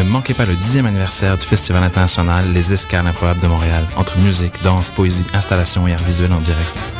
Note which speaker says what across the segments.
Speaker 1: Ne manquez pas le dixième anniversaire du Festival international Les Escales improbables de Montréal, entre musique, danse, poésie, installation et art visuel en direct.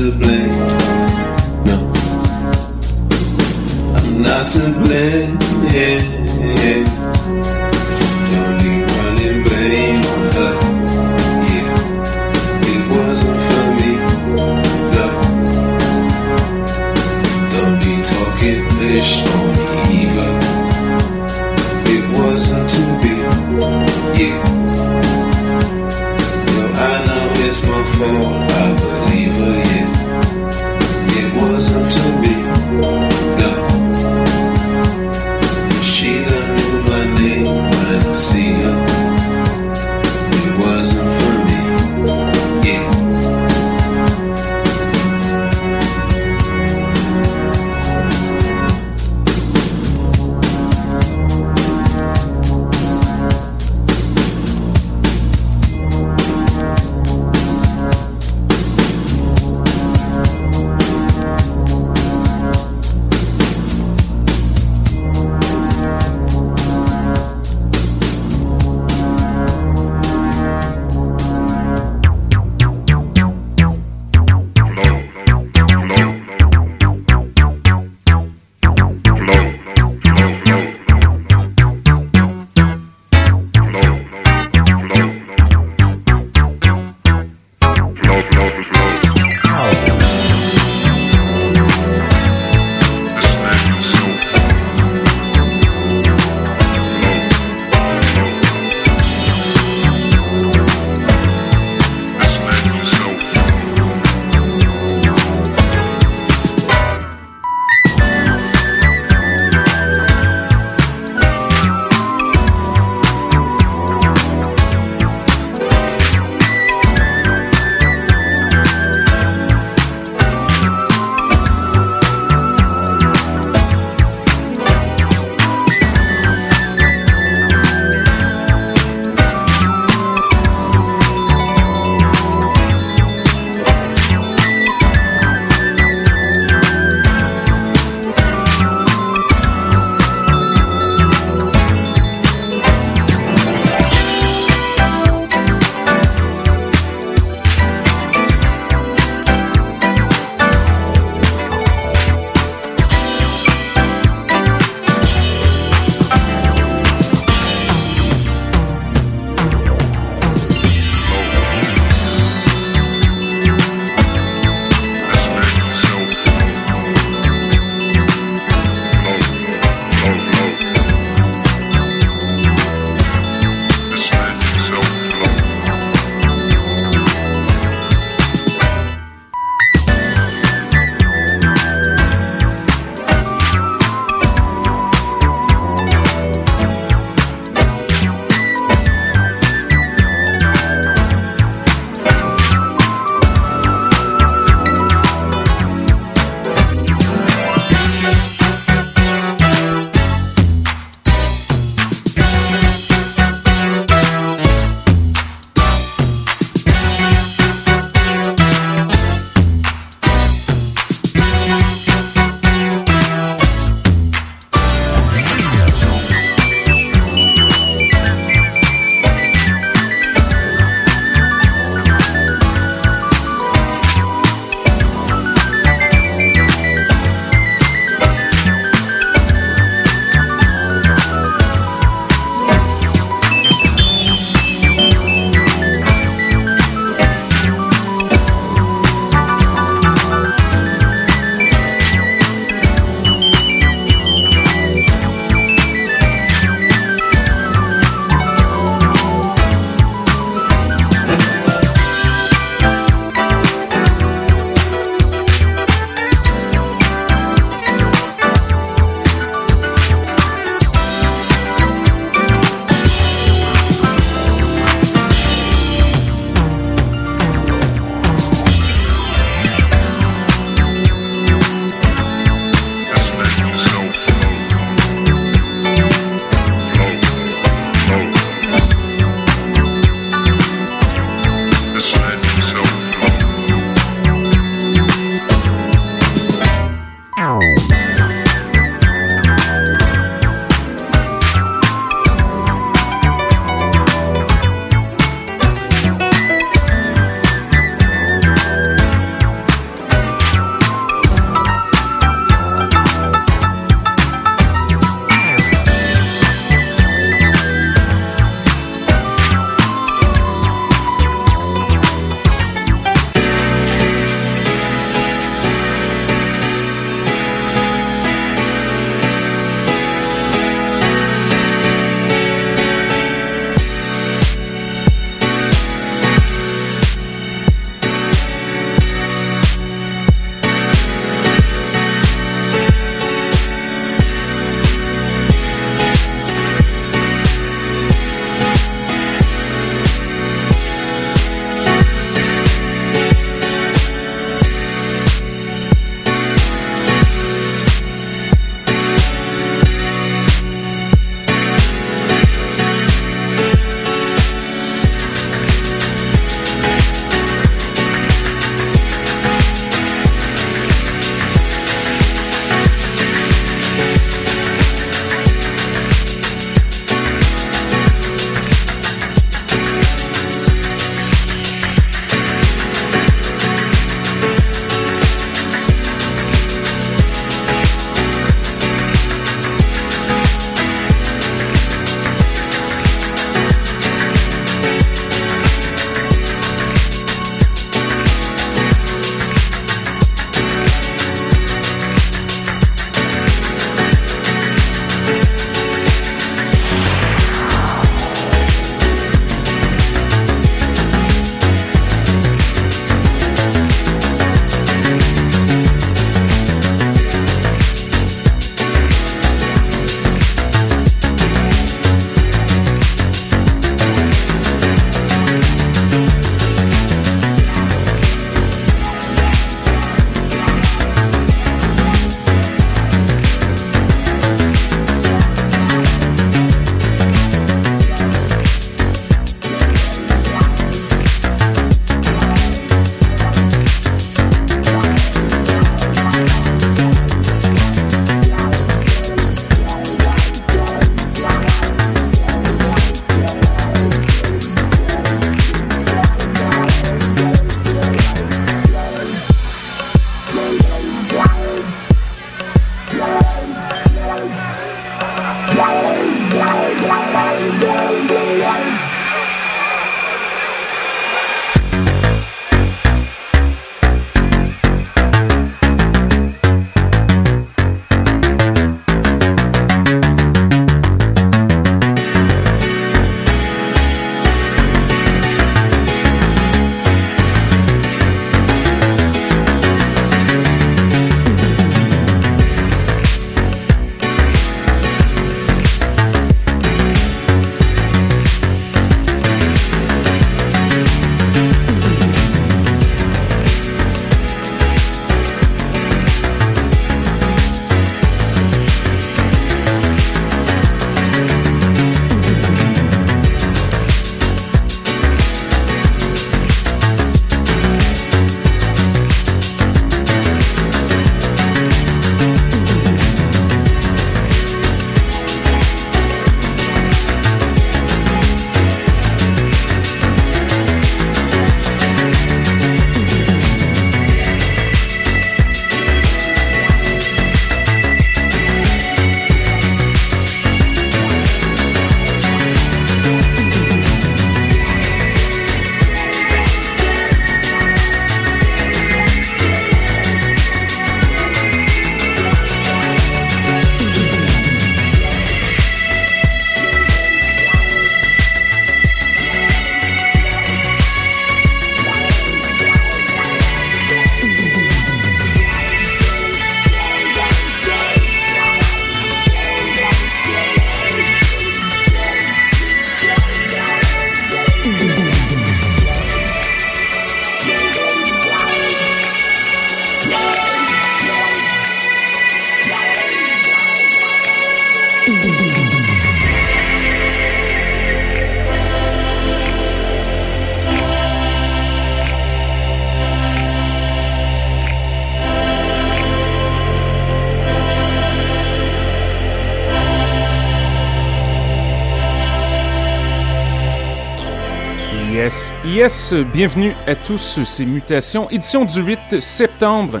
Speaker 2: Yes, bienvenue à tous, ces mutations, édition du 8 septembre.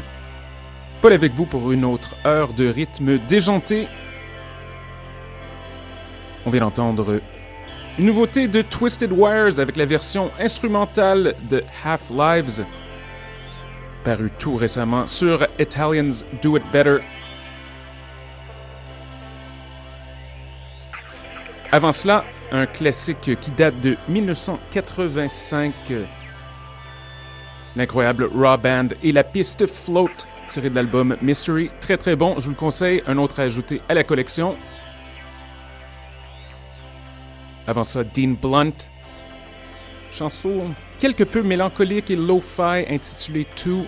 Speaker 2: Paul avec vous pour une autre heure de rythme déjanté. On vient d'entendre une nouveauté de Twisted Wires avec la version instrumentale de Half Lives, paru tout récemment sur Italians Do It Better. Avant cela, un classique qui date de 1985. L'incroyable Raw Band et la piste Float tirée de l'album Mystery. Très très bon, je vous le conseille. Un autre à ajouter à la collection. Avant ça, Dean Blunt. Chanson quelque peu mélancolique et lo-fi intitulée Two.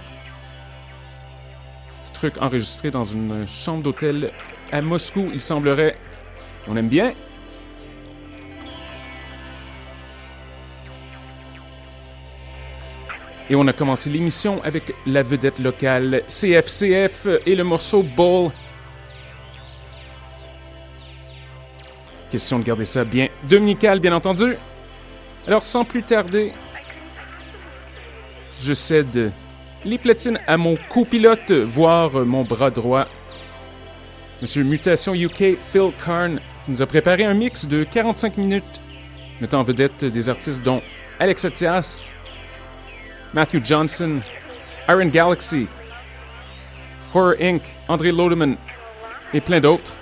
Speaker 2: Petit truc enregistré dans une chambre d'hôtel à Moscou, il semblerait. On aime bien. Et on a commencé l'émission avec la vedette locale CFCF et le morceau Ball. Question de garder ça bien dominical, bien entendu. Alors, sans plus tarder, je cède les platines à mon copilote, voire mon bras droit, Monsieur Mutation UK Phil Karn, qui nous a préparé un mix de 45 minutes, mettant en vedette des artistes dont Alex Atias, Matthew Johnson, Iron Galaxy, Horror Inc., André Lodeman et plein d'autres.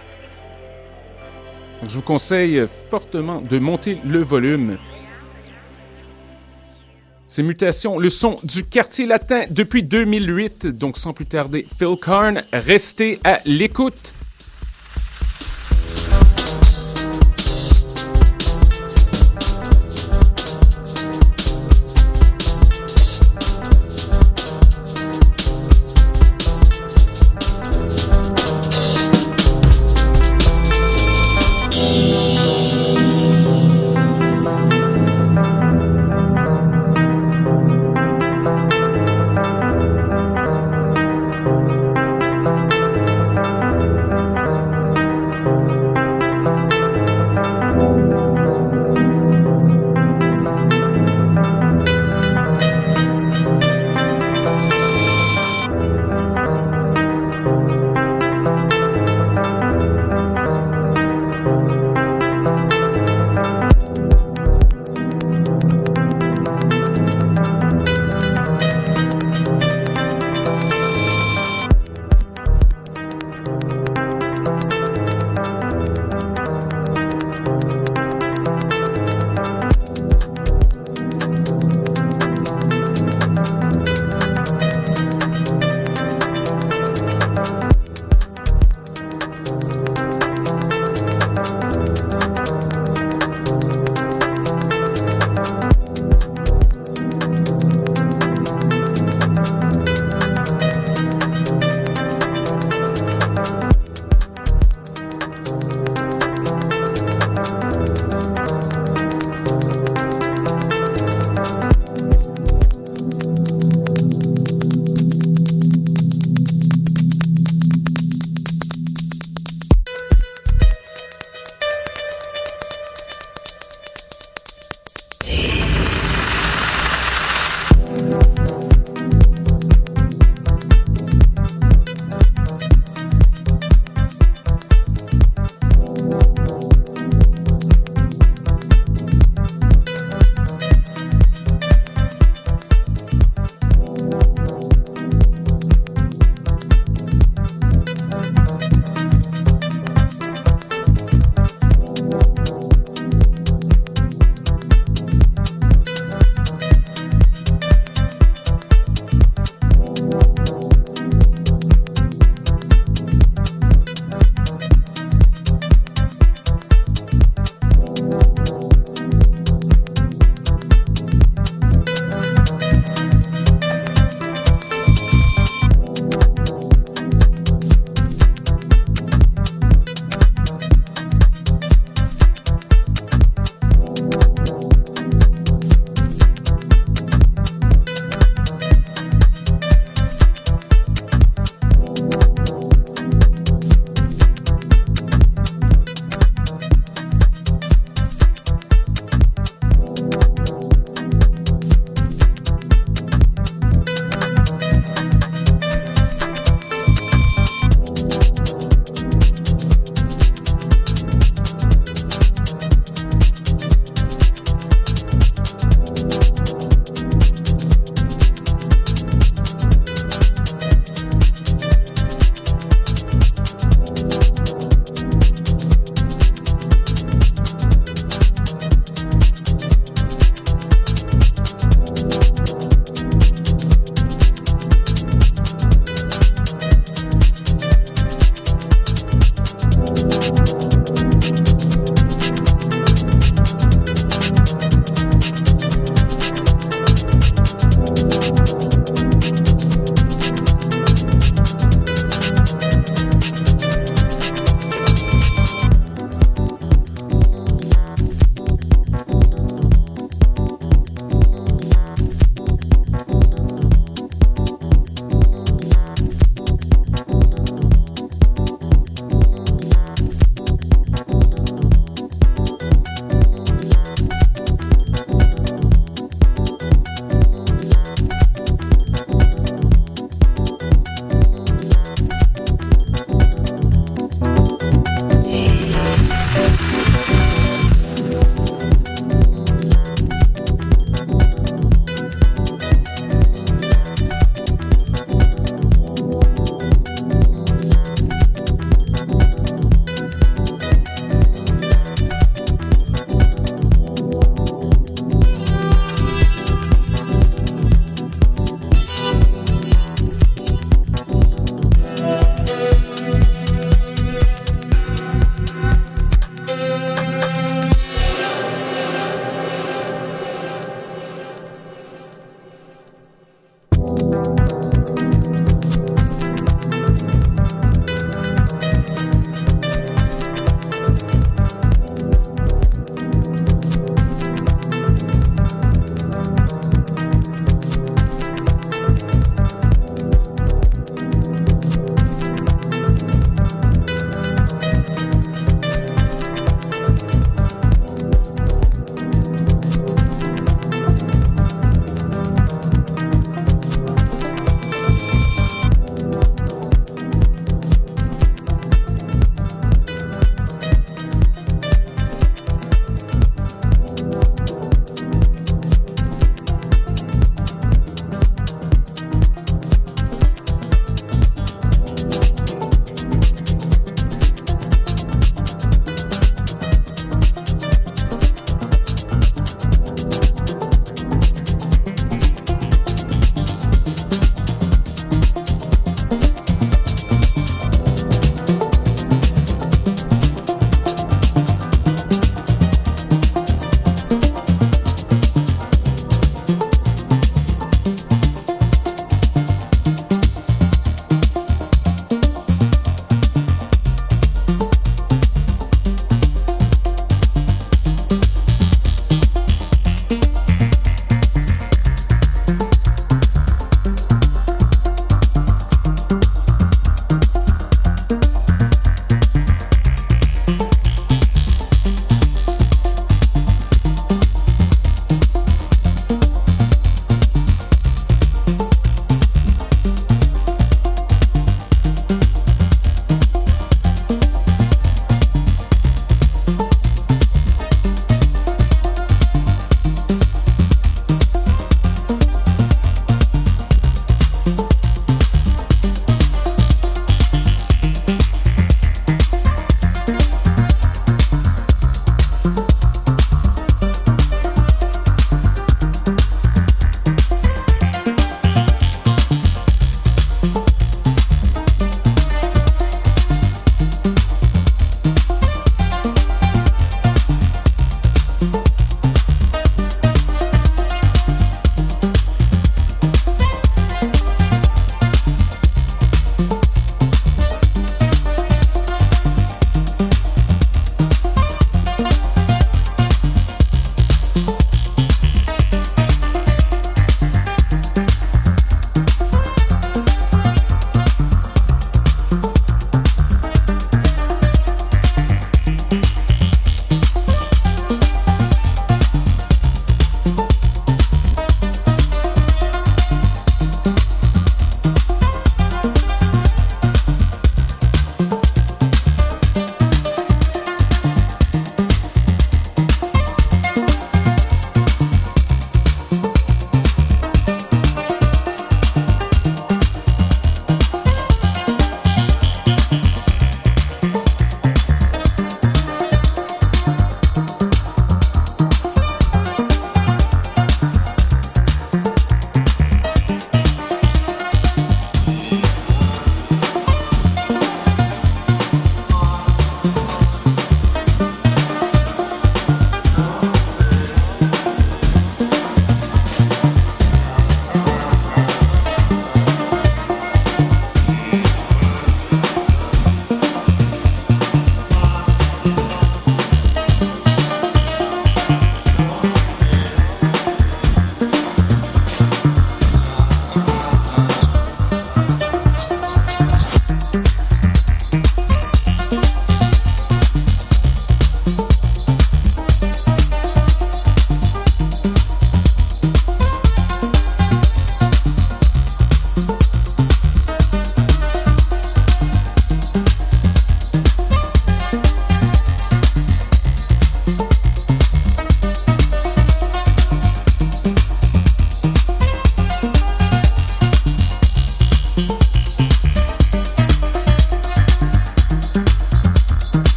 Speaker 2: Je vous conseille fortement de monter le volume. Ces mutations, le son du quartier latin depuis 2008. Donc sans plus tarder, Phil Karn, restez à l'écoute.